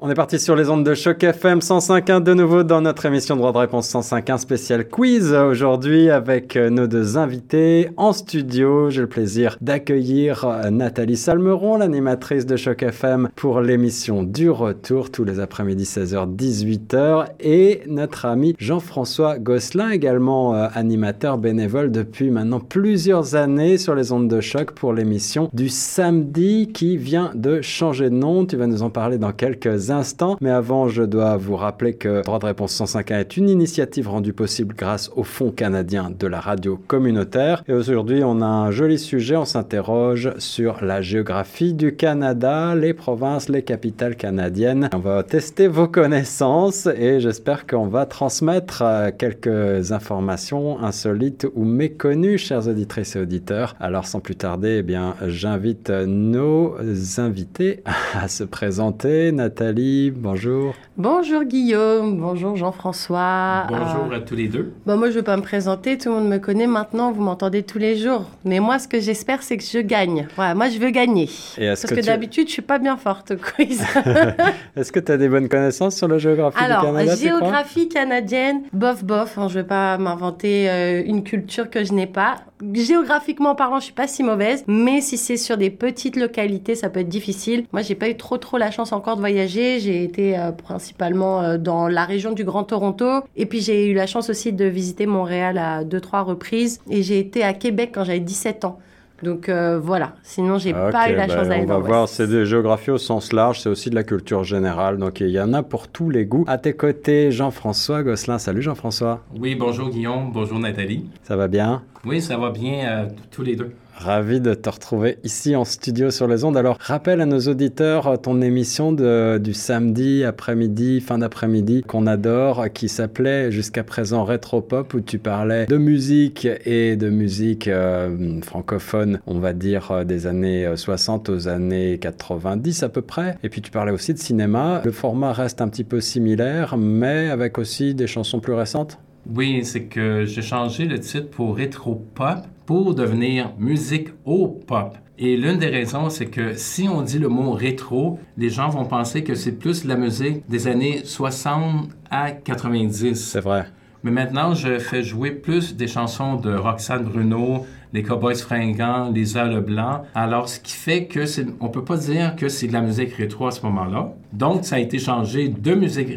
On est parti sur les ondes de choc FM 105.1 de nouveau dans notre émission Droit de réponse 105.1 spécial quiz aujourd'hui avec euh, nos deux invités en studio. J'ai le plaisir d'accueillir euh, Nathalie Salmeron, l'animatrice de choc FM pour l'émission du retour tous les après-midi 16h 18h et notre ami Jean-François Gosselin également euh, animateur bénévole depuis maintenant plusieurs années sur les ondes de choc pour l'émission du samedi qui vient de changer de nom. Tu vas nous en parler dans quelques instants. Mais avant, je dois vous rappeler que Droit de réponse 105.1 est une initiative rendue possible grâce au Fonds canadien de la radio communautaire. Et aujourd'hui, on a un joli sujet. On s'interroge sur la géographie du Canada, les provinces, les capitales canadiennes. On va tester vos connaissances et j'espère qu'on va transmettre euh, quelques informations insolites ou méconnues, chers auditrices et auditeurs. Alors, sans plus tarder, eh bien, j'invite nos invités à se présenter. Nathalie, bonjour. Bonjour Guillaume, bonjour Jean-François. Bonjour à tous les deux. Bon, moi, je ne vais pas me présenter, tout le monde me connaît maintenant, vous m'entendez tous les jours. Mais moi, ce que j'espère, c'est que je gagne. Voilà, moi, je veux gagner. Parce que, d'habitude, je ne suis pas bien forte au quiz. est-ce que tu as des bonnes connaissances sur la géographie Alors, du Canada géographie canadienne, bof, bof. Hein, je ne vais pas m'inventer euh, une culture que je n'ai pas. Géographiquement parlant, je suis pas si mauvaise, mais si c'est sur des petites localités, ça peut être difficile. Moi, j'ai pas eu trop trop la chance encore de voyager. J'ai été euh, principalement euh, dans la région du Grand Toronto, et puis j'ai eu la chance aussi de visiter Montréal à deux trois reprises, et j'ai été à Québec quand j'avais 17 ans. Donc euh, voilà, sinon j'ai pas eu la chance bah, d'aller On va voir, c'est de géographie au sens large, c'est aussi de la culture générale, donc il y en a pour tous les goûts. À tes côtés, Jean-François Gosselin. Salut Jean-François. Oui, bonjour Guillaume, bonjour Nathalie. Ça va bien? Oui, ça va bien euh, tous les deux. Ravi de te retrouver ici en studio sur les ondes. Alors, rappelle à nos auditeurs euh, ton émission du samedi après-midi, fin d'après-midi, qu'on adore, qui s'appelait jusqu'à présent Retro-Pop, où tu parlais de musique et de musique euh, francophone, on va dire euh, des années 60 aux années 90 à peu près. Et puis tu parlais aussi de cinéma. Le format reste un petit peu similaire, mais avec aussi des chansons plus récentes. Oui, c'est que j'ai changé le titre pour Retro Pop pour devenir musique au pop. Et l'une des raisons, c'est que si on dit le mot rétro, les gens vont penser que c'est plus la musique des années 60 à 90. C'est vrai. Mais maintenant, je fais jouer plus des chansons de Roxane Bruno, les Cowboys fringants, Lisa Leblanc. Alors, ce qui fait que c'est, on peut pas dire que c'est de la musique rétro à ce moment-là. Donc, ça a été changé de musique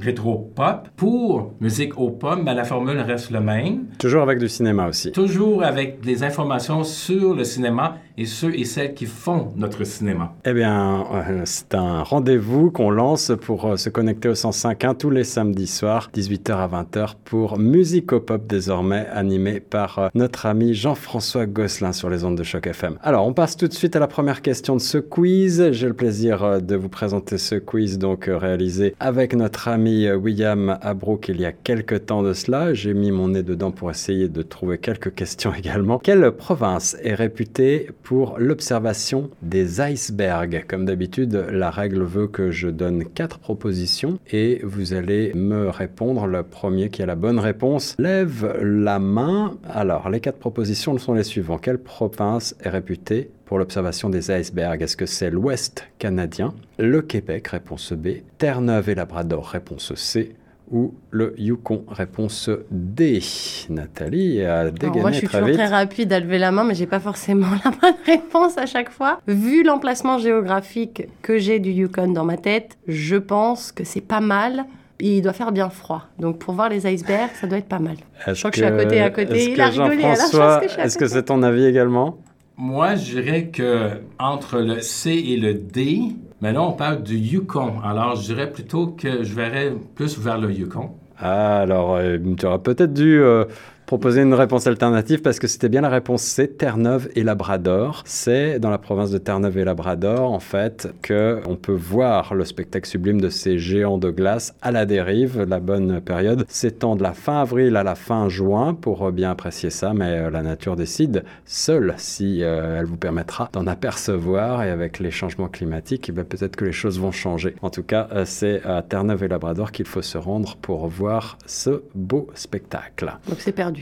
rétro-pop pour musique au pop, mais la formule reste la même. Toujours avec du cinéma aussi. Toujours avec des informations sur le cinéma et ceux et celles qui font notre cinéma. Eh bien, euh, c'est un rendez-vous qu'on lance pour euh, se connecter au 105.1 tous les samedis soirs, 18h à 20h, pour Musique au Pop désormais, animé par euh, notre ami Jean-François Gosselin sur les ondes de Choc FM. Alors, on passe tout de suite à la première question de ce quiz. J'ai le plaisir de vous présenter ce quiz, donc réalisé avec notre ami euh, William Abrook il y a quelques temps de cela. J'ai mis mon nez dedans pour essayer de trouver quelques questions également. Quelle province est réputée pour l'observation des icebergs? Comme d'habitude, la règle veut que je donne quatre propositions et vous allez me répondre. Le premier qui a la bonne réponse lève la main. Alors, les quatre propositions sont les suivantes. Quelle province est réputée pour l'observation des icebergs Est-ce que c'est l'Ouest canadien, le Québec, réponse B, Terre-Neuve et Labrador, réponse C, ou le Yukon Réponse D. Nathalie a dégainé Moi, je suis toujours très rapide à lever la main, mais j'ai pas forcément la bonne réponse à chaque fois. Vu l'emplacement géographique que j'ai du Yukon dans ma tête, je pense que c'est pas mal. Il doit faire bien froid. Donc, pour voir les icebergs, ça doit être pas mal. Je crois que, je suis à côté, à côté. Il a rigolé. Est-ce que c'est ton avis également? Moi, je dirais que entre le C et le D, mais là, on parle du Yukon. Alors, je dirais plutôt que je verrais plus vers le Yukon. Ah, alors, euh, tu auras peut-être dû euh, proposer une réponse alternative parce que c'était bien la réponse C, Terre-Neuve et Labrador. C'est dans la province de Terre-Neuve et Labrador, en fait, que on peut voir le spectacle sublime de ces géants de glace à la dérive. La bonne période s'étend de la fin avril à la fin juin pour bien apprécier ça, mais euh, la nature décide seule si euh, elle vous permettra d'en apercevoir et avec les changements climatiques, eh ben, peut-être que les choses vont changer. En tout cas, euh, c'est à Terre-Neuve et Labrador qu'il faut se rendre pour voir ce beau spectacle. Donc c'est perdu.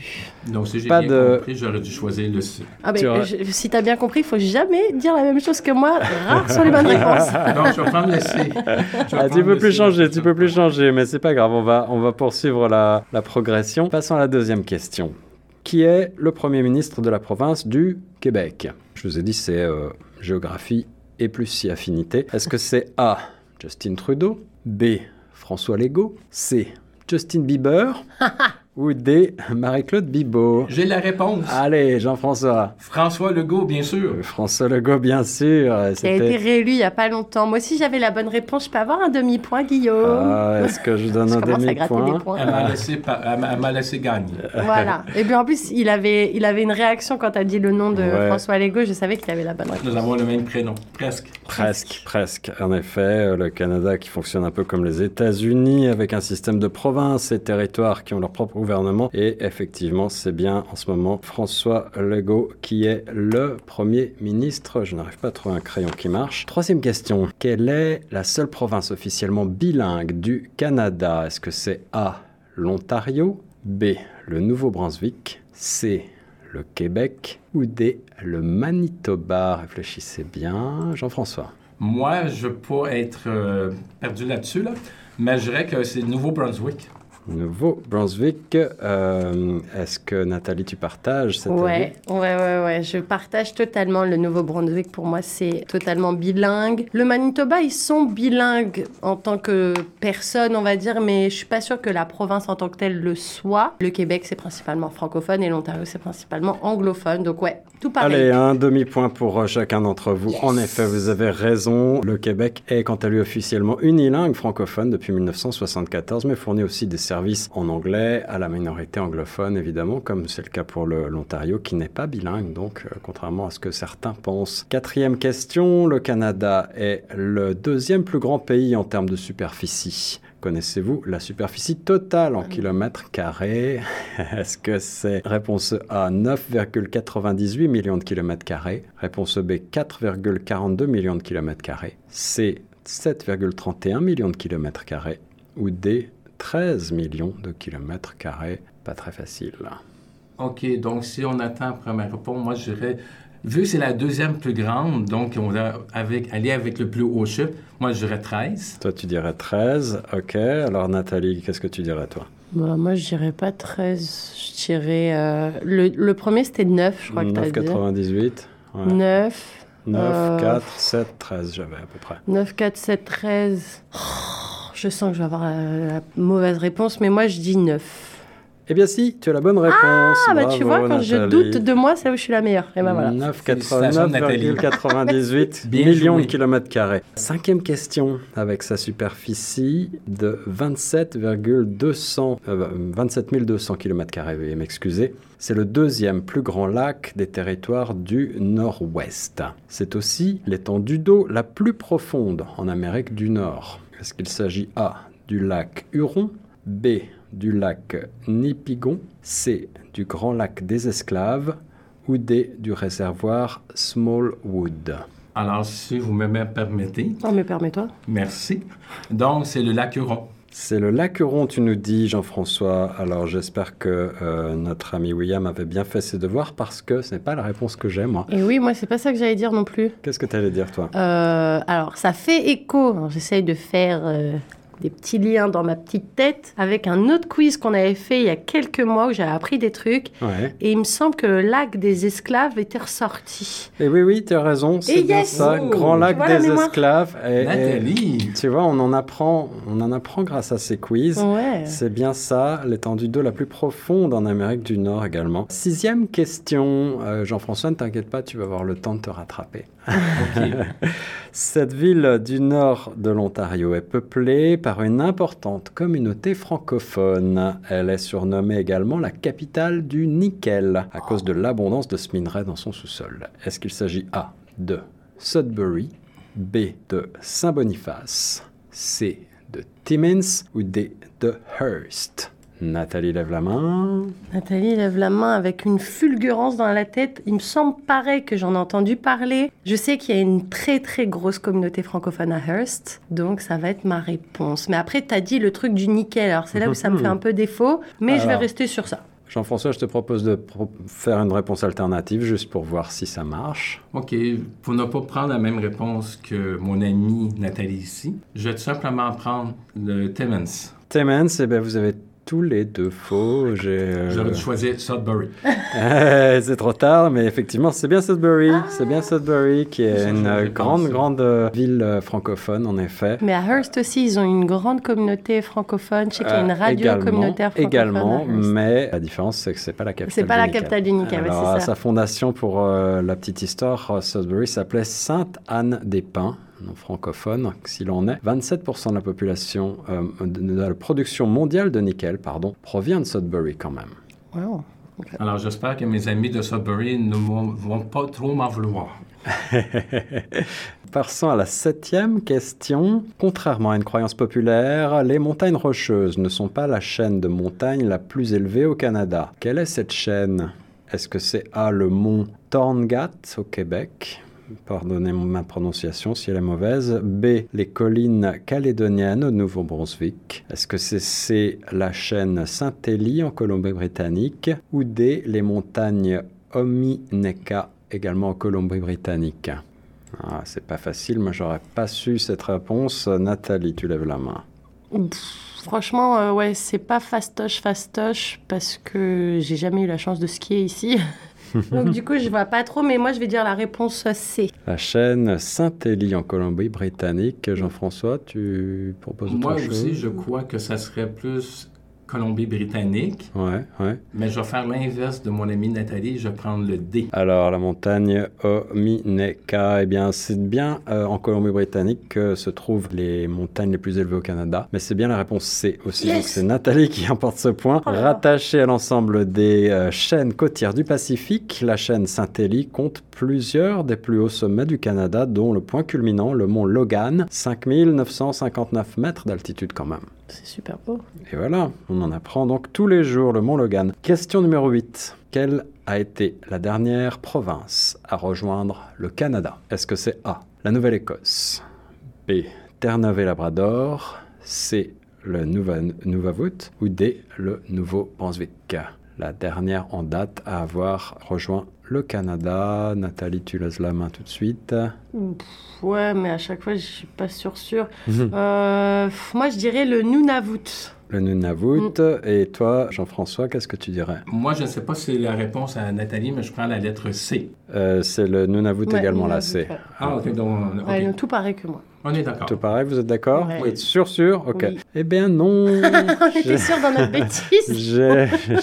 Donc, si j'ai Pas bien de- compris, j'aurais dû choisir le C. Ah ben, Tu vois. je- si t'as bien compris, il faut jamais dire la même chose que moi. Rare sur les bonnes réponses. Donc, je vais prendre le C. Je Ah, tu peux plus C. changer, tu peux plus changer, mais c'est pas grave, on va, on va poursuivre la, la progression. Passons à la deuxième question. Qui est le Premier ministre de la province du Québec? Je vous ai dit, c'est euh, géographie et plus si affinité. Est-ce que c'est A. Justin Trudeau? B. François Legault? C. Justin Bieber? ou D. Marie-Claude Bibeau J'ai la réponse. Allez, Jean-François. François Legault, bien sûr. Euh, François Legault, bien sûr. euh, Qui a été réélu il y a pas longtemps. Moi aussi, j'avais la bonne réponse. Je peux avoir un demi-point, Guillaume. Ah, est-ce que je donne Je un demi-point? Elle m'a laissé, gagner. Voilà. Et puis en plus, il avait, il avait une réaction quand tu as dit le nom de Ouais. François Legault. Je savais qu'il avait la bonne réponse. Nous avons le même prénom, presque. Presque, presque. En effet, euh, le Canada qui fonctionne un peu comme les États-Unis, avec un système de provinces et territoires qui ont leur propre Et effectivement, c'est bien en ce moment François Legault qui est le Premier ministre. Je n'arrive pas à trouver un crayon qui marche. Troisième question. Quelle est la seule province officiellement bilingue du Canada? Est-ce que c'est A, l'Ontario B, le Nouveau-Brunswick C, le Québec ou D, le Manitoba? Réfléchissez bien, Jean-François. Moi, je ne être euh, perdu là-dessus, là, mais je dirais que c'est le Nouveau-Brunswick. Nouveau-Brunswick, euh, est-ce que Nathalie, tu partages cette Ouais, ouais, ouais, ouais. Je partage totalement le Nouveau-Brunswick. Pour moi, c'est totalement bilingue. Le Manitoba, ils sont bilingues en tant que personne, on va dire, mais je suis pas sûre que la province en tant que telle le soit. Le Québec, c'est principalement francophone et l'Ontario, c'est principalement anglophone. Donc ouais, tout pareil. Allez, un demi-point pour euh, chacun d'entre vous. En effet, vous avez raison. Le Québec est, quant à lui, officiellement unilingue francophone depuis 1974, mais fournit aussi des services en anglais à la minorité anglophone, évidemment, comme c'est le cas pour l'Ontario, qui n'est pas bilingue, donc, euh, contrairement à ce que certains pensent. Quatrième question. Le Canada est le deuxième plus grand pays en termes de superficie. Connaissez-vous la superficie totale en kilomètres carrés? Est-ce que c'est réponse A 9,98 millions de kilomètres carrés, réponse B 4,42 millions de kilomètres carrés, C 7,31 millions de kilomètres carrés? Ou D 13 millions de kilomètres carrés Pas très facile. OK, donc si on attend la première réponse, moi, je dirais, vu que c'est la deuxième plus grande, donc on va avec, aller avec le plus haut chiffre, moi, je dirais 13. Toi, tu dirais 13. Ok. Alors, Nathalie, qu'est-ce que tu dirais, toi? Bah, moi, je dirais pas 13. Je dirais. euh, le, le premier, c'était 9, je crois que tu as dit. 9,98. Ouais. 9. 9, Euh, 4, 7, 13, j'avais à peu près. 9, 4, 7, 13. Je sens que je vais avoir la, la mauvaise réponse, mais moi, je dis 9. Eh bien, si, tu as la bonne réponse. Ah, bah tu vois, quand je doute de moi, c'est là où je suis la meilleure. Et ben voilà. 9,98 Bien millions de kilomètres carrés. Cinquième question, avec sa superficie de 27,200 euh, 27 200 kilomètres carrés, veuillez m'excuser. C'est le deuxième plus grand lac des territoires du Nord-Ouest. C'est aussi l'étendue d'eau la plus profonde en Amérique du Nord. Est-ce qu'il s'agit A du lac Huron, B du lac Nipigon, C du grand lac des Esclaves ou D du réservoir Smallwood Alors, si vous me me permettez, Non, mais permets-toi. merci. Donc, c'est le lac Huron. C'est le lac Huron, tu nous dis, Jean-François. Alors j'espère que euh, notre ami William avait bien fait ses devoirs parce que ce n'est pas la réponse que j'ai, moi. Et oui, moi, c'est pas ça que j'allais dire non plus. Qu'est-ce que tu allais dire, toi? Euh, alors, ça fait écho. J'essaye de faire euh, des petits liens dans ma petite tête avec un autre quiz qu'on avait fait il y a quelques mois où j'avais appris des trucs. Ouais. Et il me semble que le lac des esclaves était ressorti. Et oui, oui, tu as raison, c'est bien yes ça. Oh, Grand lac des mémoire esclaves. Et- tu vois, on en apprend, on en apprend grâce à ces quiz. Ouais. C'est bien ça, l'étendue d'eau la plus profonde en Amérique du Nord également. Sixième question, Euh, Jean-François, ne t'inquiète pas, tu vas avoir le temps de te rattraper. Cette ville du nord de l'Ontario est peuplée par une importante communauté francophone. Elle est surnommée également la capitale du nickel à cause de l'abondance de ce minerai dans son sous-sol. Est-ce qu'il s'agit A de Sudbury, B de Saint-Boniface, C de Timmins ou D de Hearst? Nathalie lève la main. Nathalie lève la main avec une fulgurance dans la tête. Il me semble pareil que j'en ai entendu parler. Je sais qu'il y a une très très grosse communauté francophone à Hearst, donc ça va être ma réponse. Mais après, tu as dit le truc du nickel, alors c'est là où ça me fait un peu défaut, mais je vais rester sur ça. Jean-François, je te propose de pro- faire une réponse alternative juste pour voir si ça marche. OK, pour ne pas prendre la même réponse que mon amie Nathalie ici, je vais tout simplement prendre le Timmins. Timmins, eh ben, vous avez tous les deux faux. J'ai, J'aurais dû choisir Sudbury. Euh, c'est trop tard, mais effectivement, c'est bien Sudbury. C'est bien Sudbury qui est une euh, grande, grande euh, ville euh, francophone, en effet. Mais à Hearst aussi, ils ont une grande communauté francophone. Je sais qu'il y a une Euh, radio également, communautaire francophone. Également, mais la différence, c'est que c'est pas la capitale C'est pas la capitale du Alors, c'est à ça. sa fondation, pour euh, la petite histoire, Sudbury s'appelait Sainte-Anne-des-Pins, non francophone, s'il en est. 27% de la population, euh, de, la production mondiale de nickel, pardon, provient de Sudbury quand même. Wow. Alors, j'espère que mes amis de Sudbury ne vont, vont pas trop m'en vouloir. Passons à la septième question. Contrairement à une croyance populaire, les montagnes rocheuses ne sont pas la chaîne de montagnes la plus élevée au Canada. Quelle est cette chaîne? Est-ce que c'est A, le mont Torngat au Québec? Pardonnez ma prononciation si elle est mauvaise. B, les collines calédoniennes au Nouveau-Brunswick. Est-ce que c'est C, la chaîne Saint-Élie en Colombie-Britannique Ou D, les montagnes Omineka également en Colombie-Britannique? Ah, c'est pas facile, moi j'aurais pas su cette réponse. Nathalie, tu lèves la main. Franchement, euh, ouais, c'est pas fastoche, fastoche, parce que j'ai jamais eu la chance de skier ici. Donc du coup, je vois pas trop, mais moi je vais dire la réponse C. La chaîne Saint-Élie en Colombie-Britannique. Jean-François, tu proposes Moi autre chose? aussi, je crois que ça serait plus Colombie-Britannique, Ouais, ouais. mais je vais faire l'inverse de mon amie Nathalie, je vais prendre le D. Alors, la montagne Omineka, eh bien, c'est bien euh, en Colombie-Britannique que se trouvent les montagnes les plus élevées au Canada. Mais c'est bien la réponse C aussi. Yes Donc, c'est Nathalie qui emporte ce point. Oh. Rattachée à l'ensemble des euh, chaînes côtières du Pacifique, la chaîne Saint-Élie compte plusieurs des plus hauts sommets du Canada, dont le point culminant, le mont Logan, 5959 mètres d'altitude quand même. C'est super beau. Et voilà, on en apprend donc tous les jours le Mont Logan. Question numéro 8. Quelle a été la dernière province à rejoindre le Canada? Est-ce que c'est A, la Nouvelle-Écosse B, Terre-Neuve et Labrador C, le Nouva- Nunavut ou D, le Nouveau-Brunswick? La dernière en date à avoir rejoint le Canada. Nathalie, tu laisses la main tout de suite. Ouais, mais à chaque fois, je suis pas sûre sûre. Euh, pff, moi, je dirais le Nunavut. Le Nunavut. Et toi, Jean-François, qu'est-ce que tu dirais? Moi, je ne sais pas si c'est la réponse à Nathalie, mais je prends la lettre C. Euh, C'est le Nunavut Ouais, également, c'est. ouais. Ah, ok, donc. Ouais, tout pareil que moi. on est d'accord. Tout pareil, vous êtes d'accord? Êtes sûr, sûr? Ok. Oui. Eh bien non On était sûrs dans notre bêtise.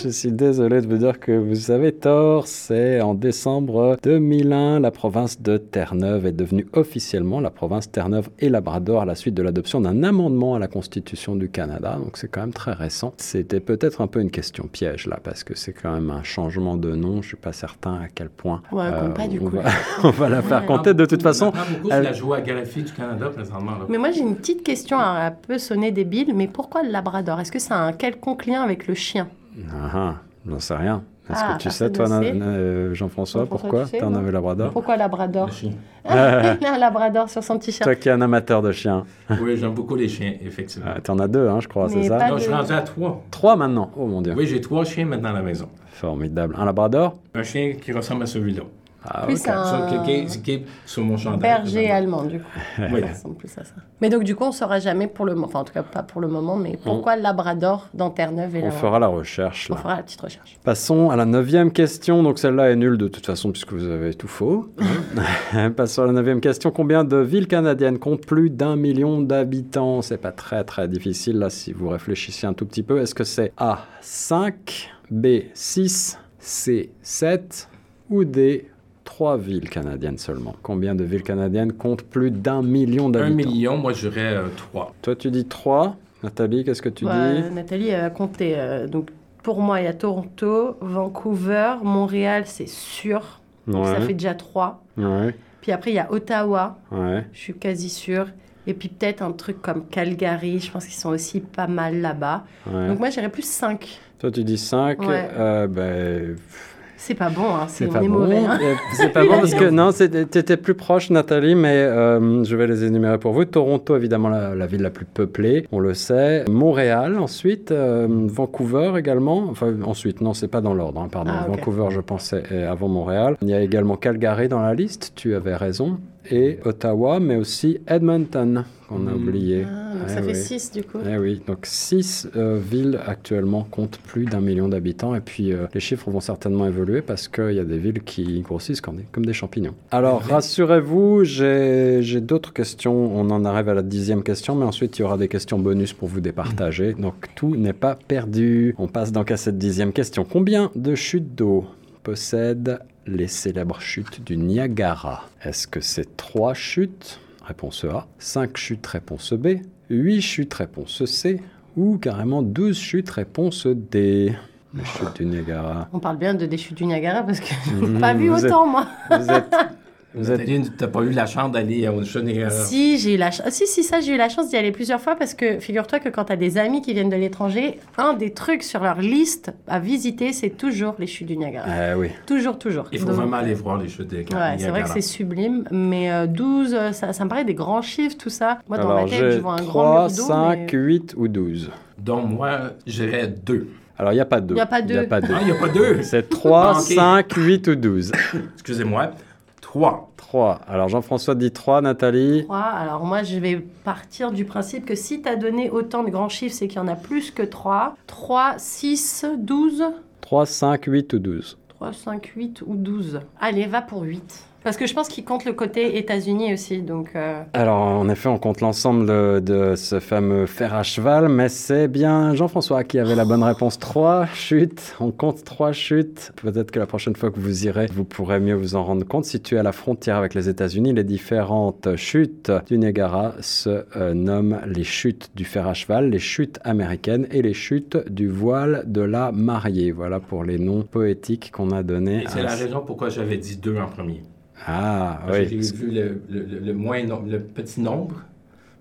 Je suis désolé de vous dire que vous avez tort. C'est en décembre 2001, la province de Terre-Neuve est devenue officiellement la province Terre-Neuve et Labrador à la suite de l'adoption d'un amendement à la Constitution du Canada. Donc c'est quand même très récent. C'était peut-être un peu une question piège là, parce que c'est quand même un changement de nom. Je suis pas certain à quel point. Ouais, compte pas, du on coup. va, on va la faire compter. De toute façon, beaucoup elle- la géographie du Canada présentement. là. Mais moi, j'ai une petite question, alors, elle peut sonner débile, mais pourquoi le Labrador? Est-ce que ça a un quelconque lien avec le chien? Ah, ah, j'en sais rien. Est-ce Ah, que tu sais, personne toi, euh, Jean-François, pourquoi tu sais, non avais Labrador? Pourquoi Labrador? Le chien. Il a un Labrador sur son t-shirt. Toi qui es un amateur de chiens. Oui, j'aime beaucoup les chiens, effectivement. Ah, T'en as deux, hein, je crois, c'est ça? Non, je suis rendu à trois. Trois maintenant? Oh mon dieu. Oui, j'ai trois chiens maintenant à la maison. Formidable. Un Labrador? Un chien qui ressemble à celui-là. Ah, Plus ok. un- Ça, qui, est- qui est sur mon chandail. Berger allemand, du coup. Oui. Ça ressemble plus à ça. Mais donc, du coup, on saura jamais pour le moment, enfin, en tout cas, pas pour le moment, mais pourquoi Labrador dans Terre-Neuve et On la- fera la recherche On là. fera la petite recherche. Passons à la neuvième question. Donc celle-là est nulle de toute façon puisque vous avez tout faux. Passons à la neuvième question. Combien de villes canadiennes comptent plus d'un million d'habitants? C'est pas très très difficile là si vous réfléchissez un tout petit peu. Est-ce que c'est A 5, B 6, C 7 ou D trois villes canadiennes seulement. Combien de villes canadiennes comptent plus d'un million Un d'habitants? million, moi, je dirais euh, trois. Toi, tu dis trois. Nathalie, qu'est-ce que tu Ouais, dis? Nathalie a compté. euh, donc, pour moi, il y a Toronto, Vancouver, Montréal, c'est sûr. Donc, ça fait déjà trois. ouais, Puis après, il y a Ottawa, ouais. je suis quasi sûre. Et puis peut-être un truc comme Calgary, je pense qu'ils sont aussi pas mal là-bas. ouais. Donc moi, j'irais plus 5. Toi, tu dis 5. Ouais. ben, C'est pas bon, hein. c'est pas est bon. mauvais. hein. Euh, C'est pas bon parce que non, c'était- t'étais plus proche, Nathalie, mais euh, je vais les énumérer pour vous. Toronto, évidemment, la, la ville la plus peuplée, on le sait. Montréal, ensuite. euh, Vancouver également. Enfin, ensuite, non, c'est pas dans l'ordre, hein, pardon. Ah. Vancouver, je pensais, est avant Montréal. Il y a également Calgary dans la liste, tu avais raison. Et Ottawa, mais aussi Edmonton, qu'on a Mm. oublié. Ah, donc Eh ça fait oui. 6 du coup. Eh oui, donc six euh, villes actuellement comptent plus d'un million d'habitants et puis euh, les chiffres vont certainement évoluer parce qu'il y a des villes qui grossissent comme des, comme des champignons. Alors rassurez-vous, j'ai d'autres questions. On en arrive à la dixième question, mais ensuite il y aura des questions bonus pour vous départager. Donc tout n'est pas perdu. On passe donc à cette dixième question. Combien de chutes d'eau possèdent les célèbres chutes du Niagara Est-ce que c'est trois chutes? Réponse A. 5 chutes, réponse B. 8 chutes, réponse C. Ou carrément 12 chutes, réponse D. Les chutes du Niagara. On parle bien de des chutes du Niagara parce que je Mmh, n'ai pas vu autant moi. Vous êtes... Vous êtes... Nathalie, t'as pas eu la chance d'aller au Niagara? Si, j'ai eu la chance. Si, si, ça, j'ai eu la chance d'y aller plusieurs fois parce que figure-toi que quand tu as des amis qui viennent de l'étranger, un des trucs sur leur liste à visiter, c'est toujours les chutes du Niagara. Eh oui. Toujours, toujours. Il faut Donc, vraiment aller voir les chutes de Ouais, c'est vrai que Niagara. c'est sublime, mais euh, 12, euh, ça, ça me paraît des grands chiffres, tout ça. Moi, dans Alors ma tête, je vois un 3, grand mur d'eau, 5, mais... 8 ou 12. Donc, moi, j'irais deux. Alors il n'y a pas deux. Il y a pas deux. Il n'y a pas deux. Ah, il n'y a pas deux. C'est 3, Ah, ok. 5, 8 ou 12. Excusez-moi. Trois. 3. Alors Jean-François dit 3, Nathalie. 3. Alors moi, je vais partir du principe que si tu as donné autant de grands chiffres, c'est qu'il y en a plus que 3. 3, 6, 12. 3, 5, 8 ou 12. 3, 5, 8 ou 12. Allez, va pour 8. Parce que je pense qu'il compte le côté États-Unis aussi, donc... euh, Alors, en effet, on compte l'ensemble de, de ce fameux fer à cheval, mais c'est bien Jean-François qui avait la bonne réponse. Trois chutes, on compte trois chutes. Peut-être que la prochaine fois que vous irez, vous pourrez mieux vous en rendre compte. Situées à la frontière avec les États-Unis, les différentes chutes du Niagara se euh, nomment les chutes du fer à cheval, les chutes américaines et les chutes du voile de la mariée. Voilà pour les noms poétiques qu'on a donnés. Et c'est à- la raison pourquoi j'avais dit deux en premier. Ah, oui. J'ai vu le, le- le- le moins nom- le petit nombre.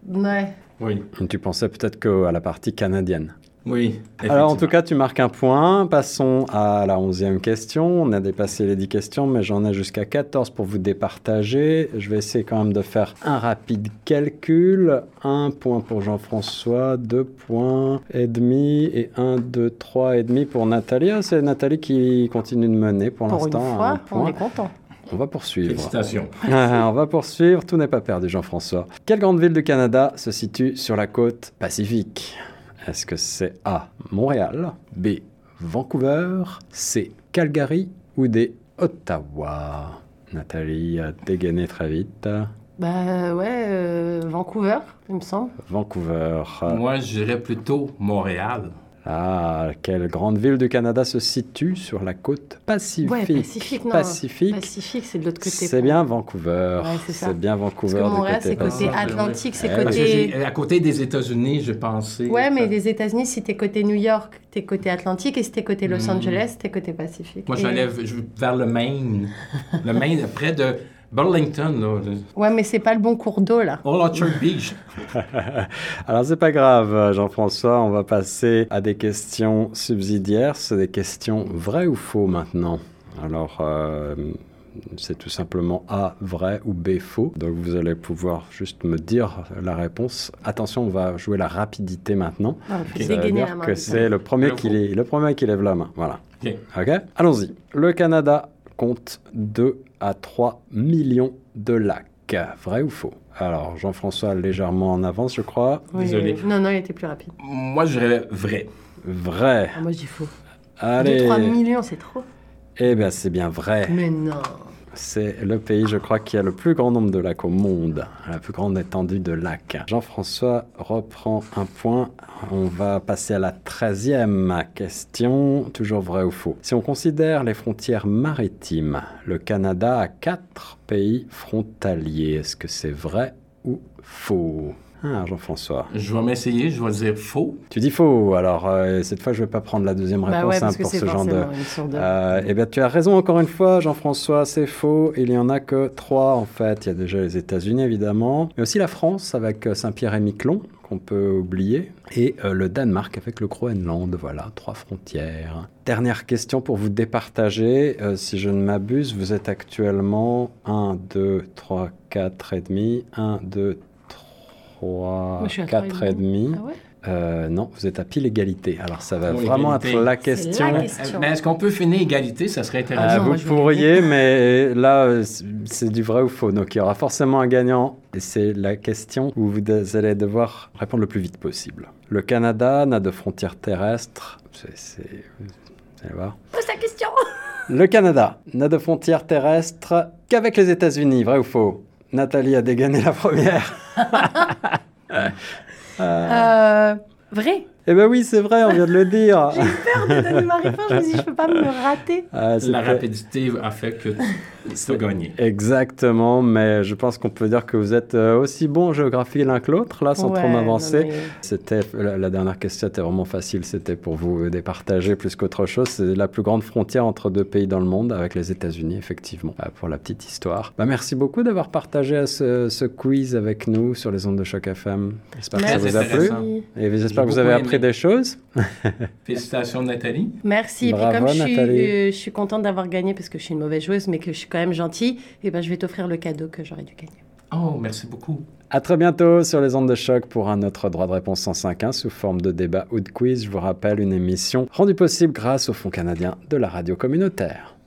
Ouais. Oui. Tu pensais peut-être qu'à la partie canadienne. Oui. Alors en tout cas, tu marques un point. Passons à la onzième question. On a dépassé les 10 questions, mais j'en ai jusqu'à 14 pour vous départager. Je vais essayer quand même de faire un rapide calcul. Un point pour Jean-François, deux points et demi, et un, deux, trois et demi pour Nathalie. Ah, C'est Nathalie qui continue de mener pour, Pour une l'instant. un fois, on est content. On va poursuivre. Félicitations. Ah, on va poursuivre, tout n'est pas perdu Jean-François. Quelle grande ville du Canada se situe sur la côte pacifique? Est-ce que c'est A. Montréal, B. Vancouver, C. Calgary ou D. Ottawa? Nathalie a dégainé très vite. Bah ouais, euh, Vancouver, il me semble. Vancouver. Moi, je dirais plutôt Montréal. Ah, quelle grande ville du Canada se situe sur la côte pacifique Ouais, Pacifique, non. Pacifique. Pacifique, c'est de l'autre côté. C'est bien. Vancouver. Ouais, c'est bien Parce Vancouver que du Montréal, côté c'est côté ben Atlantique, c'est Eh Parce que côté... à côté des États-Unis, j'ai pensé. Ouais, mais les États-Unis, si t'es côté New York, t'es côté Atlantique, et si t'es côté Los Hmm. Angeles, t'es côté Pacifique. Moi, Et- j'enlève je- vers le Maine. le Maine, près de Burlington, là, Ouais, mais c'est pas le bon cours d'eau, là. Old Orchard Beach. Alors c'est pas grave, Jean-François, on va passer à des questions subsidiaires, c'est des questions vraies ou faux maintenant? Alors euh, c'est tout simplement A vrai ou B faux. Donc vous allez pouvoir juste me dire la réponse. Attention, on va jouer la rapidité maintenant. Non, il faut Ok. Ça veut dégainer dire la main. que c'est le premier qui faux lè- le premier qui lève la main. Voilà. Ok. Ok? Allons-y. Le Canada compte 2 à 3 millions de lacs. Vrai ou faux? Alors Jean-François légèrement en avance, je crois. Oui, Désolé. oui. Non, non, il était plus rapide. Moi, je dirais vrai. Vrai. Ah, moi, je dis faux. Allez. 2-3 millions, c'est trop. Eh bien, c'est bien vrai. Mais non. C'est le pays, je crois, qui a le plus grand nombre de lacs au monde, la plus grande étendue de lacs. Jean-François reprend un point. On va passer à la treizième question, toujours vrai ou faux. Si on considère les frontières maritimes, le Canada a quatre pays frontaliers. Est-ce que c'est vrai ou faux? Ah, Jean-François. Je vais m'essayer, je vais dire faux. Tu dis faux, alors euh, cette fois je ne vais pas prendre la deuxième Bah réponse ouais, hein, pour ce genre de... Euh, eh bien, tu as raison encore une fois, Jean-François, c'est faux. Il y en a que trois en fait. Il y a déjà les États-Unis évidemment, mais aussi la France avec euh, Saint-Pierre et Miquelon qu'on peut oublier, et euh, le Danemark avec le Groenland. Voilà, trois frontières. Dernière question pour vous départager. Euh, si je ne m'abuse, vous êtes actuellement 1, 2, 3, 4 et demi. 1, 2, 3, Moi, je suis à trois et 4 et demi. Ah ouais Euh, non, vous êtes à pile égalité. Alors ça va Oh, vraiment égalité. être la la question. Mais est-ce qu'on peut finir égalité? Ça serait Ah, intéressant. vous moi, veux pourriez, mais là, c'est- du vrai ou faux. Donc, il y aura forcément un gagnant. Et c'est la question où vous allez devoir répondre le plus vite possible. Le Canada n'a de frontières terrestres. C'est- Vous allez voir. Pose ta question Le Canada n'a de frontières terrestres qu'avec les États-Unis. Vrai ou faux? Nathalie a dégainé la première. euh, Vrai Eh ben oui, c'est vrai, on vient de le dire. Peur de donner ma réponse, je me dis, je peux pas me rater. Ah, La rapidité a fait que gagné. Exactement, mais je pense qu'on peut dire que vous êtes euh, aussi bon en géographie l'un que l'autre, là, sans Ouais, trop m'avancer. mais- C'était la, la dernière question était vraiment facile, c'était pour vous départager plus qu'autre chose. C'est la plus grande frontière entre deux pays dans le monde, avec les États-Unis, effectivement, euh, pour la petite histoire. Bah, merci beaucoup d'avoir partagé à ce, ce quiz avec nous sur les ondes de choc FM. J'espère que ça vous a plu. Et j'espère que vous avez appris des choses. Félicitations, Nathalie. Merci. Et puis Bravo, comme je suis, Nathalie. euh, je suis contente d'avoir gagné parce que je suis une mauvaise joueuse, mais que je suis quand même gentille, et ben je vais t'offrir le cadeau que j'aurais dû gagner. Oh, merci beaucoup. À très bientôt sur les ondes de choc pour un autre droit de réponse 105.1 sous forme de débat ou de quiz. Je vous rappelle une émission rendue possible grâce au Fonds canadien de la radio communautaire.